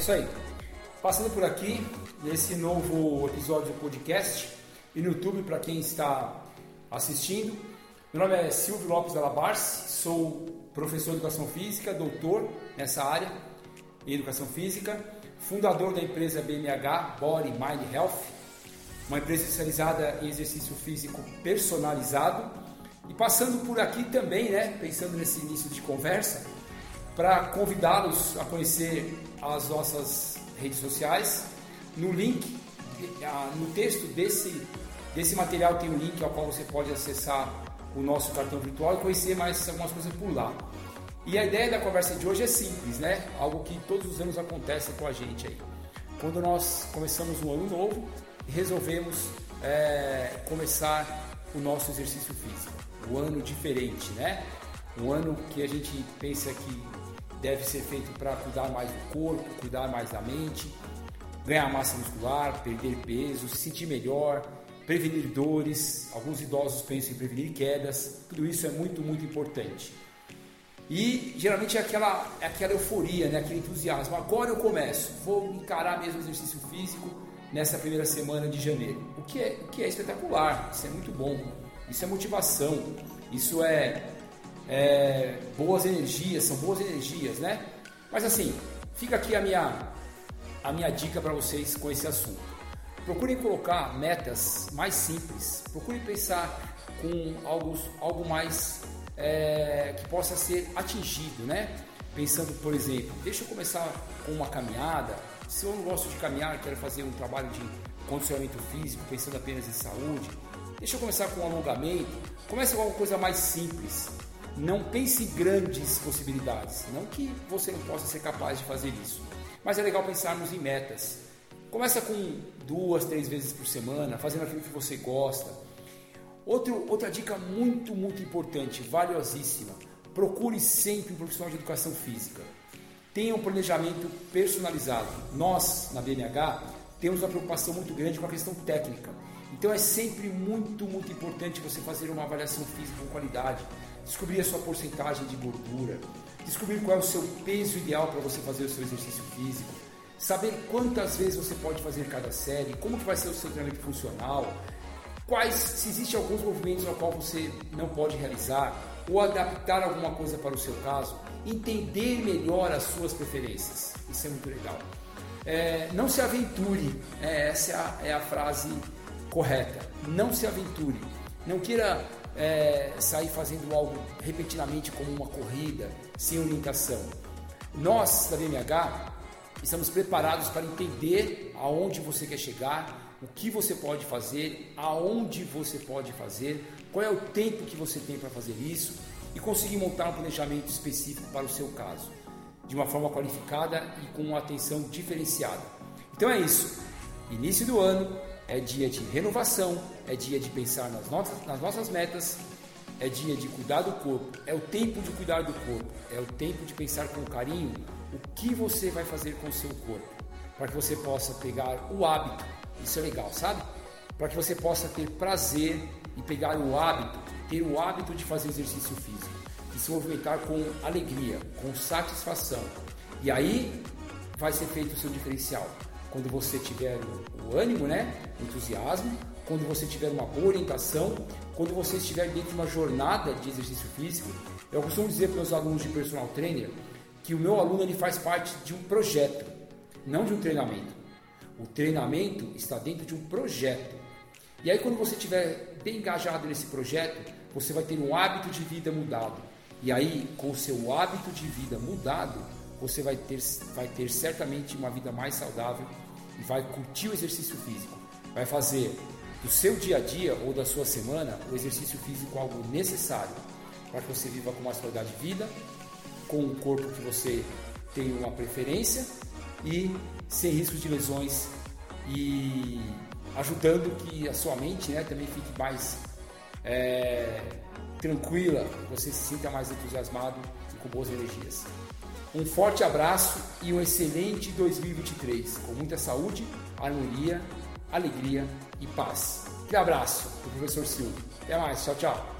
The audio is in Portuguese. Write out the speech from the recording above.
Isso aí. Passando por aqui, nesse novo episódio do podcast e no YouTube para quem está assistindo. Meu nome é Silvio Lopes Alabarce, sou professor de Educação Física, doutor nessa área em Educação Física, fundador da empresa BMH, Body Mind Health, uma empresa especializada em exercício físico personalizado. E passando por aqui também, né, pensando nesse início de conversa, para convidá-los a conhecer as nossas redes sociais. No link, no texto desse, desse material tem um link ao qual você pode acessar o nosso cartão virtual e conhecer mais algumas coisas por lá. E a ideia da conversa de hoje é simples, né? Algo que todos os anos acontece com a gente aí. Quando nós começamos um ano novo, resolvemos é, começar o nosso exercício físico. Um ano diferente, né? Um ano que a gente pensa que deve ser feito para cuidar mais do corpo, cuidar mais da mente, ganhar massa muscular, perder peso, se sentir melhor, prevenir dores. Alguns idosos pensam em prevenir quedas. Tudo isso é muito, muito importante. E geralmente é aquela, é aquela euforia, né? aquele entusiasmo. Agora eu começo, vou encarar mesmo o exercício físico nessa primeira semana de janeiro. O que é, o que é espetacular, isso é muito bom, isso é motivação, isso é é, boas energias, são boas energias, né? Mas assim, fica aqui a minha, a minha dica para vocês com esse assunto. Procurem colocar metas mais simples, procurem pensar com algo, algo mais é, que possa ser atingido, né? Pensando, por exemplo, deixa eu começar com uma caminhada. Se eu não gosto de caminhar, quero fazer um trabalho de condicionamento físico, pensando apenas em saúde, deixa eu começar com um alongamento. Comece com alguma coisa mais simples. Não pense grandes possibilidades. Não que você não possa ser capaz de fazer isso. Mas é legal pensarmos em metas. Começa com duas, três vezes por semana, fazendo aquilo que você gosta. Outro, outra dica muito, muito importante, valiosíssima. Procure sempre um profissional de educação física. Tenha um planejamento personalizado. Nós, na BNH, temos uma preocupação muito grande com a questão técnica. Então é sempre muito, muito importante você fazer uma avaliação física com qualidade descobrir a sua porcentagem de gordura, descobrir qual é o seu peso ideal para você fazer o seu exercício físico, saber quantas vezes você pode fazer cada série, como que vai ser o seu treinamento funcional, quais, se existem alguns movimentos ao qual você não pode realizar, ou adaptar alguma coisa para o seu caso, entender melhor as suas preferências. Isso é muito legal. É, não se aventure, é, essa é a, é a frase correta. Não se aventure. Não queira é, sair fazendo algo repentinamente como uma corrida, sem orientação. Nós, da BMH, estamos preparados para entender aonde você quer chegar, o que você pode fazer, aonde você pode fazer, qual é o tempo que você tem para fazer isso e conseguir montar um planejamento específico para o seu caso, de uma forma qualificada e com uma atenção diferenciada. Então é isso. Início do ano, é dia de renovação, é dia de pensar nas nossas, nas nossas metas, é dia de cuidar do corpo, é o tempo de cuidar do corpo, é o tempo de pensar com carinho o que você vai fazer com o seu corpo, para que você possa pegar o hábito, isso é legal, sabe? Para que você possa ter prazer e pegar o hábito, ter o hábito de fazer exercício físico, de se movimentar com alegria, com satisfação. E aí vai ser feito o seu diferencial quando você tiver o ânimo, né, o entusiasmo, quando você tiver uma boa orientação, quando você estiver dentro de uma jornada de exercício físico. Eu costumo dizer para os alunos de personal trainer que o meu aluno ele faz parte de um projeto, não de um treinamento. O treinamento está dentro de um projeto. E aí quando você estiver bem engajado nesse projeto, você vai ter um hábito de vida mudado. E aí, com o seu hábito de vida mudado, você vai ter, vai ter certamente uma vida mais saudável e vai curtir o exercício físico. Vai fazer do seu dia a dia ou da sua semana o exercício físico algo necessário para que você viva com mais qualidade de vida, com um corpo que você tem uma preferência e sem riscos de lesões e ajudando que a sua mente né, também fique mais é, tranquila, você se sinta mais entusiasmado e com boas energias. Um forte abraço e um excelente 2023, com muita saúde, harmonia, alegria e paz. Um abraço do professor Silvio. Até mais, tchau, tchau.